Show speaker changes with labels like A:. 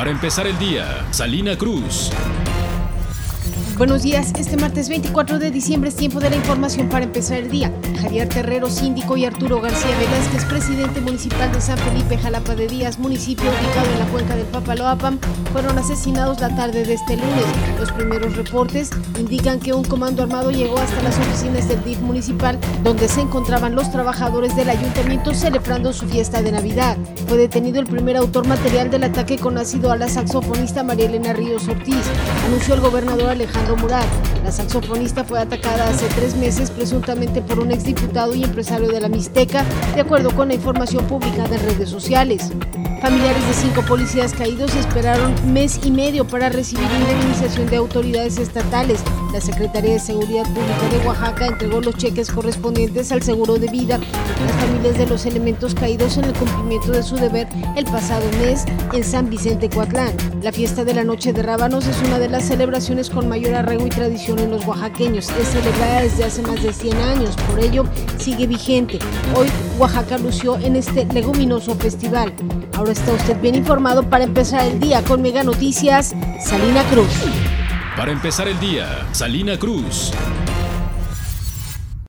A: Para empezar el día, Salina Cruz.
B: Buenos días, este martes 24 de diciembre es tiempo de la información para empezar el día. Javier Terrero, síndico, y Arturo García Velázquez, presidente municipal de San Felipe, Jalapa de Díaz, municipio ubicado en la cuenca del Papaloapan, fueron asesinados la tarde de este lunes. Los primeros reportes indican que un comando armado llegó hasta las oficinas del DIF municipal, donde se encontraban los trabajadores del ayuntamiento celebrando su fiesta de Navidad. Fue detenido el primer autor material del ataque conocido a la saxofonista María Elena Ríos Ortiz, anunció el gobernador Alejandro Murat. La saxofonista fue atacada hace tres meses presuntamente por un exdiputado y empresario de la Mixteca, de acuerdo con la información publicada en redes sociales. Familiares de cinco policías caídos esperaron mes y medio para recibir indemnización de autoridades estatales. La Secretaría de Seguridad Pública de Oaxaca entregó los cheques correspondientes al seguro de vida a las familias de los elementos caídos en el cumplimiento de su deber el pasado mes en San Vicente Coatlán. La fiesta de la Noche de Rábanos es una de las celebraciones con mayor arraigo y tradición en los oaxaqueños. Es celebrada desde hace más de 100 años, por ello sigue vigente. Hoy Oaxaca lució en este leguminoso festival. Ahora está usted bien informado para empezar el día con Mega Noticias, Salina Cruz.
A: Para empezar el día, Salina Cruz.